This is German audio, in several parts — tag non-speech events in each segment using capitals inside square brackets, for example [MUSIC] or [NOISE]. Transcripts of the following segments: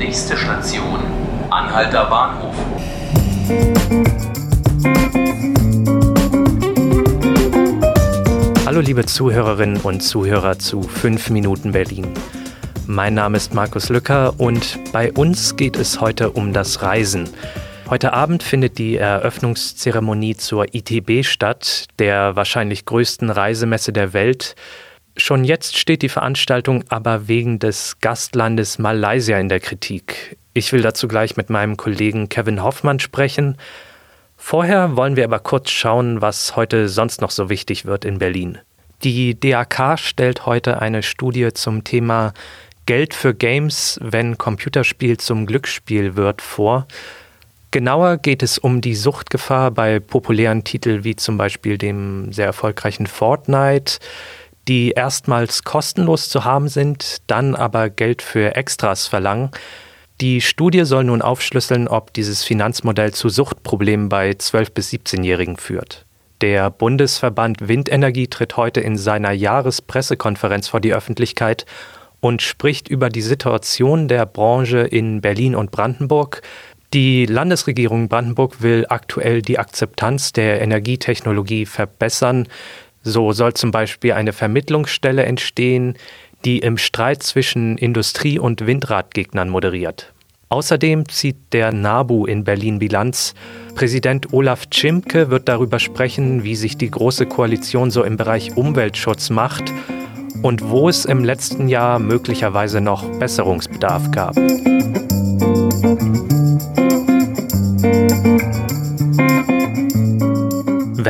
Nächste Station, Anhalter Bahnhof. Hallo liebe Zuhörerinnen und Zuhörer zu 5 Minuten Berlin. Mein Name ist Markus Lücker und bei uns geht es heute um das Reisen. Heute Abend findet die Eröffnungszeremonie zur ITB statt, der wahrscheinlich größten Reisemesse der Welt. Schon jetzt steht die Veranstaltung aber wegen des Gastlandes Malaysia in der Kritik. Ich will dazu gleich mit meinem Kollegen Kevin Hoffmann sprechen. Vorher wollen wir aber kurz schauen, was heute sonst noch so wichtig wird in Berlin. Die DAK stellt heute eine Studie zum Thema Geld für Games, wenn Computerspiel zum Glücksspiel wird, vor. Genauer geht es um die Suchtgefahr bei populären Titeln wie zum Beispiel dem sehr erfolgreichen Fortnite, die erstmals kostenlos zu haben sind, dann aber Geld für Extras verlangen. Die Studie soll nun aufschlüsseln, ob dieses Finanzmodell zu Suchtproblemen bei 12- bis 17-Jährigen führt. Der Bundesverband Windenergie tritt heute in seiner Jahrespressekonferenz vor die Öffentlichkeit und spricht über die Situation der Branche in Berlin und Brandenburg, die Landesregierung Brandenburg will aktuell die Akzeptanz der Energietechnologie verbessern. So soll zum Beispiel eine Vermittlungsstelle entstehen, die im Streit zwischen Industrie- und Windradgegnern moderiert. Außerdem zieht der NABU in Berlin Bilanz. Präsident Olaf Czimke wird darüber sprechen, wie sich die Große Koalition so im Bereich Umweltschutz macht und wo es im letzten Jahr möglicherweise noch Besserungsbedarf gab.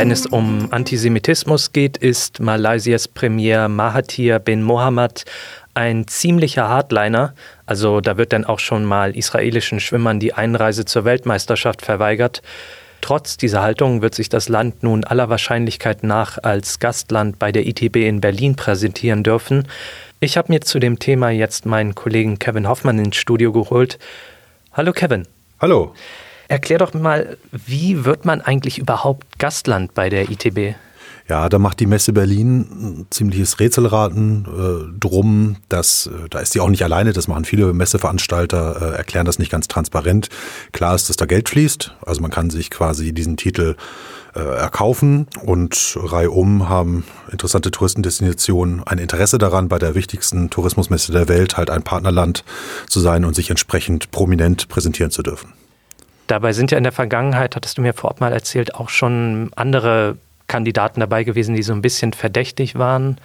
Wenn es um Antisemitismus geht, ist Malaysias Premier Mahathir bin Mohammed ein ziemlicher Hardliner. Also da wird dann auch schon mal israelischen Schwimmern die Einreise zur Weltmeisterschaft verweigert. Trotz dieser Haltung wird sich das Land nun aller Wahrscheinlichkeit nach als Gastland bei der ITB in Berlin präsentieren dürfen. Ich habe mir zu dem Thema jetzt meinen Kollegen Kevin Hoffmann ins Studio geholt. Hallo Kevin. Hallo. Erklär doch mal, wie wird man eigentlich überhaupt Gastland bei der ITB? Ja, da macht die Messe Berlin ein ziemliches Rätselraten äh, drum. Das, äh, da ist sie auch nicht alleine, das machen viele Messeveranstalter, äh, erklären das nicht ganz transparent. Klar ist, dass da Geld fließt, also man kann sich quasi diesen Titel äh, erkaufen und reihum haben interessante Touristendestinationen ein Interesse daran, bei der wichtigsten Tourismusmesse der Welt halt ein Partnerland zu sein und sich entsprechend prominent präsentieren zu dürfen. Dabei sind ja in der Vergangenheit, hattest du mir vorab mal erzählt, auch schon andere Kandidaten dabei gewesen, die so ein bisschen verdächtig waren.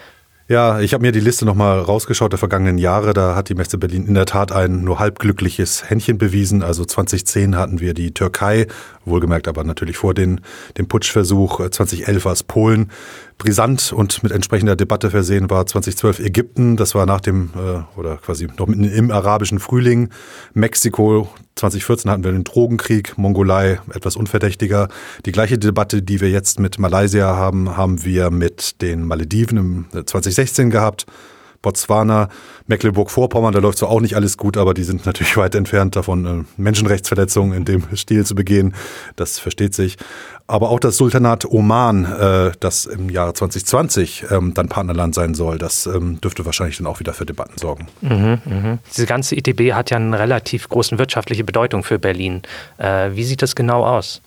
Ja, ich habe mir die Liste nochmal rausgeschaut der vergangenen Jahre. Da hat die Messe Berlin in der Tat ein nur halb glückliches Händchen bewiesen. Also 2010 hatten wir die Türkei, wohlgemerkt aber natürlich vor den, dem Putschversuch. 2011 war es Polen. Brisant und mit entsprechender Debatte versehen war 2012 Ägypten. Das war nach dem, äh, oder quasi noch im arabischen Frühling. Mexiko 2014 hatten wir den Drogenkrieg, Mongolei etwas unverdächtiger. Die gleiche Debatte, die wir jetzt mit Malaysia haben, haben wir mit den Malediven im 2016 gehabt. Botswana, Mecklenburg-Vorpommern, da läuft so auch nicht alles gut, aber die sind natürlich [LAUGHS] weit entfernt davon, äh, Menschenrechtsverletzungen in dem [LAUGHS] Stil zu begehen. Das versteht sich. Aber auch das Sultanat Oman, äh, das im Jahre 2020 ähm, dann Partnerland sein soll, das ähm, dürfte wahrscheinlich dann auch wieder für Debatten sorgen. Mhm, mh. Diese ganze ITB hat ja eine relativ große wirtschaftliche Bedeutung für Berlin. Äh, wie sieht das genau aus?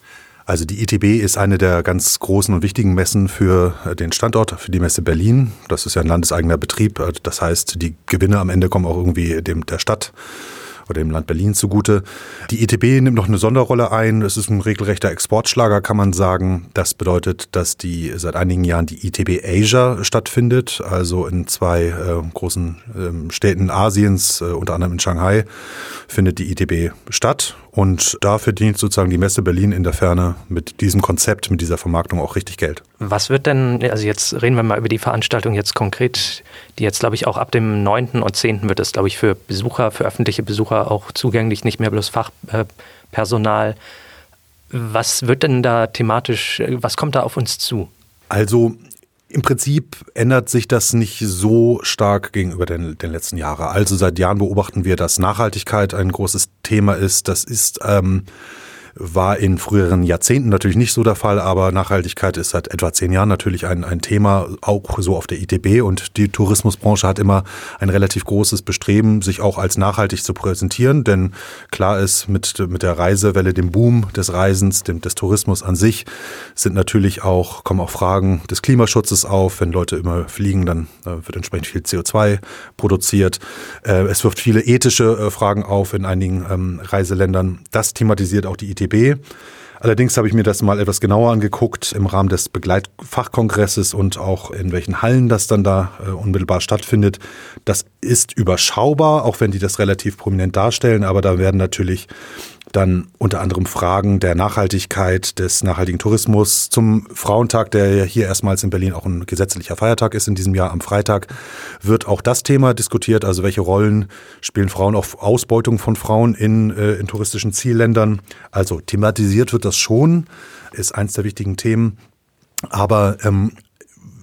Also die ITB ist eine der ganz großen und wichtigen Messen für äh, den Standort, für die Messe Berlin. Das ist ja ein landeseigener Betrieb. Äh, das heißt, die Gewinne am Ende kommen auch irgendwie dem der Stadt oder dem Land Berlin zugute. Die ETB nimmt noch eine Sonderrolle ein. Es ist ein regelrechter Exportschlager, kann man sagen. Das bedeutet, dass die seit einigen Jahren die ITB Asia stattfindet, also in zwei äh, großen äh, Städten Asiens, äh, unter anderem in Shanghai, findet die ITB statt. Und da verdient sozusagen die Messe Berlin in der Ferne mit diesem Konzept, mit dieser Vermarktung auch richtig Geld. Was wird denn, also jetzt reden wir mal über die Veranstaltung jetzt konkret, die jetzt, glaube ich, auch ab dem 9. und 10. wird es, glaube ich, für Besucher, für öffentliche Besucher auch zugänglich, nicht mehr bloß Fachpersonal. Was wird denn da thematisch, was kommt da auf uns zu? Also im Prinzip ändert sich das nicht so stark gegenüber den, den letzten Jahren. Also seit Jahren beobachten wir, dass Nachhaltigkeit ein großes Thema ist. Das ist ähm, war in früheren Jahrzehnten natürlich nicht so der Fall, aber Nachhaltigkeit ist seit etwa zehn Jahren natürlich ein, ein Thema, auch so auf der ITB. Und die Tourismusbranche hat immer ein relativ großes Bestreben, sich auch als nachhaltig zu präsentieren. Denn klar ist, mit, mit der Reisewelle, dem Boom des Reisens, dem, des Tourismus an sich, sind natürlich auch, kommen auch Fragen des Klimaschutzes auf. Wenn Leute immer fliegen, dann äh, wird entsprechend viel CO2 produziert. Äh, es wirft viele ethische äh, Fragen auf in einigen ähm, Reiseländern. Das thematisiert auch die ITB DB. Allerdings habe ich mir das mal etwas genauer angeguckt im Rahmen des Begleitfachkongresses und auch in welchen Hallen das dann da äh, unmittelbar stattfindet. Das ist überschaubar, auch wenn die das relativ prominent darstellen, aber da werden natürlich dann unter anderem Fragen der Nachhaltigkeit, des nachhaltigen Tourismus zum Frauentag, der ja hier erstmals in Berlin auch ein gesetzlicher Feiertag ist in diesem Jahr am Freitag, wird auch das Thema diskutiert. Also welche Rollen spielen Frauen auf Ausbeutung von Frauen in, äh, in touristischen Zielländern? Also thematisiert wird das schon, ist eins der wichtigen Themen. Aber ähm,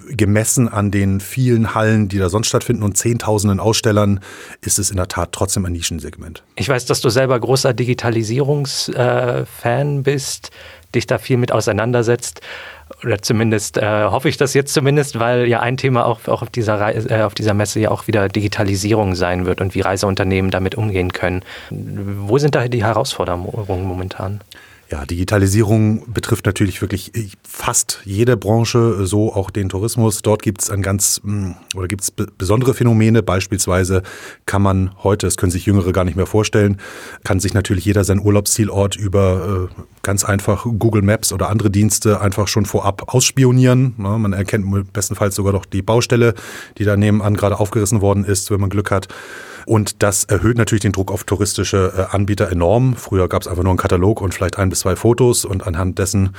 gemessen an den vielen Hallen, die da sonst stattfinden und Zehntausenden Ausstellern, ist es in der Tat trotzdem ein Nischensegment. Ich weiß, dass du selber großer Digitalisierungsfan bist, dich da viel mit auseinandersetzt. Oder zumindest äh, hoffe ich das jetzt zumindest, weil ja ein Thema auch, auch auf, dieser Reise, äh, auf dieser Messe ja auch wieder Digitalisierung sein wird und wie Reiseunternehmen damit umgehen können. Wo sind da die Herausforderungen momentan? Ja, Digitalisierung betrifft natürlich wirklich fast jede Branche, so auch den Tourismus. Dort gibt es ein ganz hm, oder gibt es besondere Phänomene. Beispielsweise kann man heute, das können sich Jüngere gar nicht mehr vorstellen, kann sich natürlich jeder seinen Urlaubszielort über äh, ganz einfach Google Maps oder andere Dienste einfach schon vorab ausspionieren. Man erkennt bestenfalls sogar noch die Baustelle, die da nebenan gerade aufgerissen worden ist, wenn man Glück hat. Und das erhöht natürlich den Druck auf touristische äh, Anbieter enorm. Früher gab es einfach nur einen Katalog und vielleicht ein bis zwei Fotos und anhand dessen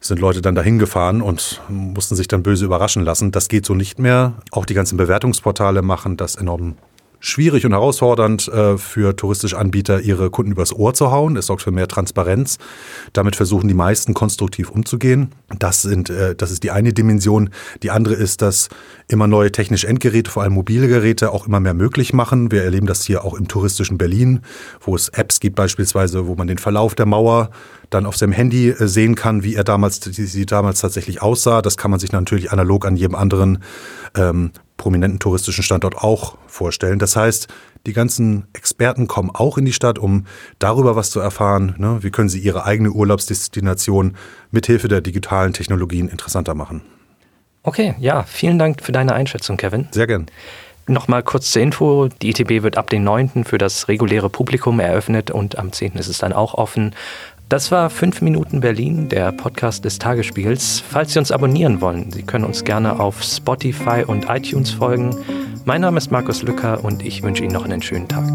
sind Leute dann dahin gefahren und mussten sich dann böse überraschen lassen. Das geht so nicht mehr. Auch die ganzen Bewertungsportale machen das enorm schwierig und herausfordernd äh, für touristische Anbieter, ihre Kunden übers Ohr zu hauen. Es sorgt für mehr Transparenz. Damit versuchen die meisten konstruktiv umzugehen. Das, sind, äh, das ist die eine Dimension. Die andere ist, dass immer neue technische Endgeräte, vor allem mobile Geräte, auch immer mehr möglich machen. Wir erleben das hier auch im touristischen Berlin, wo es Apps gibt beispielsweise, wo man den Verlauf der Mauer dann auf seinem Handy äh, sehen kann, wie er damals, wie sie damals tatsächlich aussah. Das kann man sich natürlich analog an jedem anderen ähm, prominenten touristischen Standort auch vorstellen. Das heißt, die ganzen Experten kommen auch in die Stadt, um darüber was zu erfahren. Ne? Wie können sie ihre eigene Urlaubsdestination mithilfe der digitalen Technologien interessanter machen? Okay, ja, vielen Dank für deine Einschätzung, Kevin. Sehr gern. Nochmal kurz zur Info. Die ITB wird ab dem 9. für das reguläre Publikum eröffnet und am 10. ist es dann auch offen. Das war 5 Minuten Berlin, der Podcast des Tagesspiegels. Falls Sie uns abonnieren wollen, Sie können uns gerne auf Spotify und iTunes folgen. Mein Name ist Markus Lücker und ich wünsche Ihnen noch einen schönen Tag.